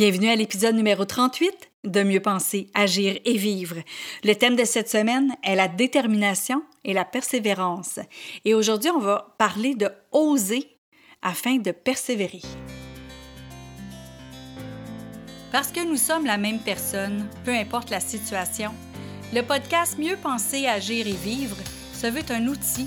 Bienvenue à l'épisode numéro 38 de Mieux penser, agir et vivre. Le thème de cette semaine est la détermination et la persévérance. Et aujourd'hui, on va parler de oser afin de persévérer. Parce que nous sommes la même personne, peu importe la situation, le podcast Mieux penser, agir et vivre se veut un outil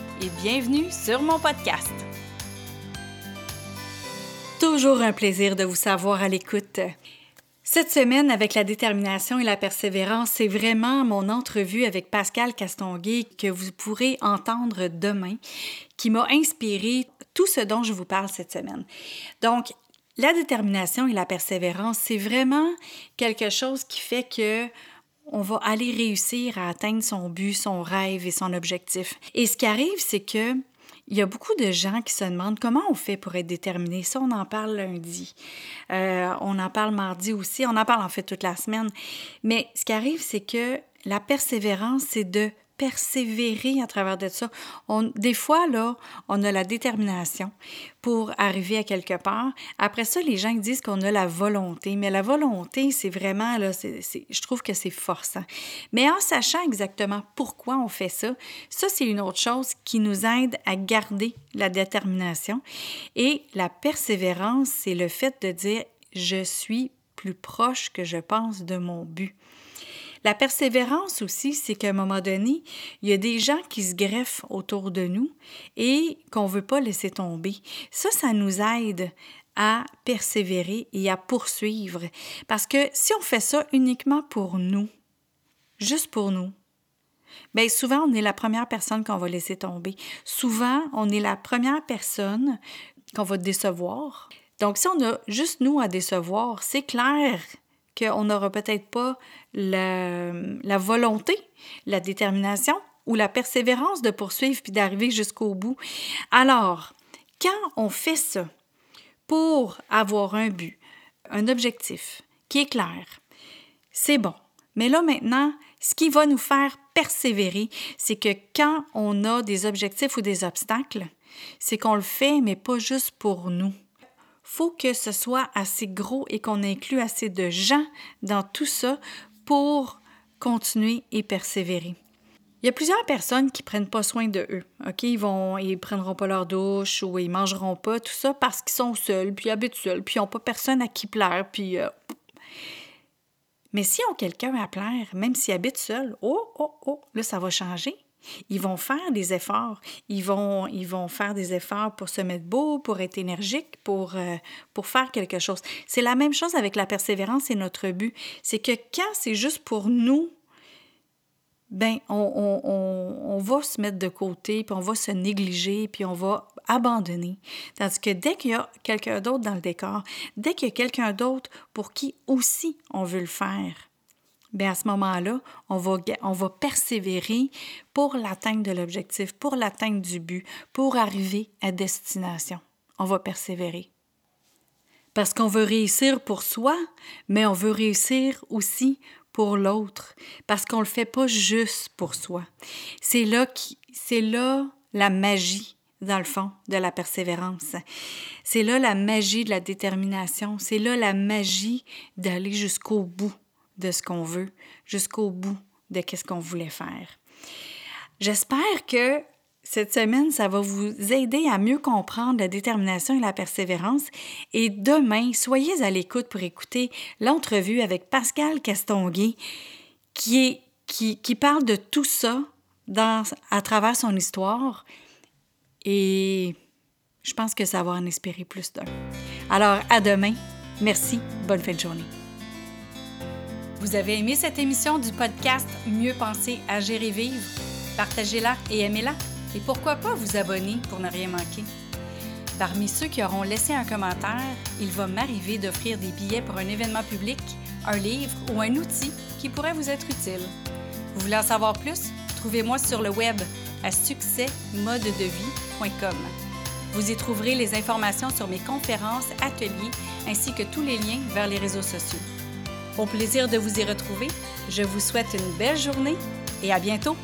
bienvenue sur mon podcast. Toujours un plaisir de vous savoir à l'écoute. Cette semaine, avec la détermination et la persévérance, c'est vraiment mon entrevue avec Pascal Castonguay que vous pourrez entendre demain, qui m'a inspiré tout ce dont je vous parle cette semaine. Donc, la détermination et la persévérance, c'est vraiment quelque chose qui fait que on va aller réussir à atteindre son but, son rêve et son objectif. Et ce qui arrive, c'est que il y a beaucoup de gens qui se demandent comment on fait pour être déterminé. Ça, on en parle lundi. Euh, on en parle mardi aussi. On en parle en fait toute la semaine. Mais ce qui arrive, c'est que la persévérance, c'est de persévérer à travers de ça. On, des fois, là, on a la détermination pour arriver à quelque part. Après ça, les gens disent qu'on a la volonté, mais la volonté, c'est vraiment, là, je trouve que c'est forçant. Mais en sachant exactement pourquoi on fait ça, ça, c'est une autre chose qui nous aide à garder la détermination. Et la persévérance, c'est le fait de dire, je suis plus proche que je pense de mon but. La persévérance aussi, c'est qu'à un moment donné, il y a des gens qui se greffent autour de nous et qu'on ne veut pas laisser tomber. Ça, ça nous aide à persévérer et à poursuivre. Parce que si on fait ça uniquement pour nous, juste pour nous, Bien, souvent, on est la première personne qu'on va laisser tomber. Souvent, on est la première personne qu'on va décevoir. Donc, si on a juste nous à décevoir, c'est clair qu'on n'aura peut-être pas la, volonté, la détermination ou la persévérance de poursuivre puis d'arriver jusqu'au bout. Alors, quand on fait ça pour avoir un but, un objectif qui est clair, c'est bon. Mais là maintenant, ce qui va nous faire persévérer, c'est que quand on a des objectifs ou des obstacles, c'est qu'on le fait, mais pas juste pour nous faut que ce soit assez gros et qu'on inclue assez de gens dans tout ça pour continuer et persévérer. Il y a plusieurs personnes qui prennent pas soin de eux. Ils vont ils prendront pas leur douche ou ils mangeront pas tout ça parce qu'ils sont seuls, puis ils habitent seuls, puis ils n'ont pas personne à qui plaire, puis euh, Mais s'ils ont quelqu'un à plaire, même s'ils habitent seuls, oh oh oh, là ça va changer. Ils vont faire des efforts. Ils vont, ils vont faire des efforts pour se mettre beau, pour être énergique, pour, euh, pour faire quelque chose. C'est la même chose avec la persévérance et notre but. C'est que quand c'est juste pour nous, ben, on, on, on, va se mettre de côté, puis on va se négliger, puis on va abandonner. Tandis que dès qu'il y a quelqu'un d'autre dans le décor, dès qu'il y a quelqu'un d'autre pour qui aussi on veut le faire, bien à ce moment-là, on va, on va persévérer pour l'atteinte de l'objectif, pour l'atteinte du but, pour arriver à destination. On va persévérer. Parce qu'on veut réussir pour soi, mais on veut réussir aussi pour l'autre, parce qu'on ne le fait pas juste pour soi. C'est là, qui, c'est là la magie, dans le fond, de la persévérance. C'est là la magie de la détermination. C'est là la magie d'aller jusqu'au bout de ce qu'on veut jusqu'au bout de ce qu'on voulait faire. J'espère que cette semaine, ça va vous aider à mieux comprendre la détermination et la persévérance. Et demain, soyez à l'écoute pour écouter l'entrevue avec Pascal Castonguay, qui, est, qui, qui parle de tout ça dans, à travers son histoire. Et je pense que ça va en inspirer plus d'un. Alors, à demain. Merci. Bonne fin de journée. Vous avez aimé cette émission du podcast Mieux penser, agir et vivre? Partagez-la et aimez-la. Et pourquoi pas vous abonner pour ne rien manquer? Parmi ceux qui auront laissé un commentaire, il va m'arriver d'offrir des billets pour un événement public, un livre ou un outil qui pourrait vous être utile. Vous voulez en savoir plus? Trouvez-moi sur le web à succèsmodedevie.com. Vous y trouverez les informations sur mes conférences, ateliers ainsi que tous les liens vers les réseaux sociaux. Au plaisir de vous y retrouver, je vous souhaite une belle journée et à bientôt!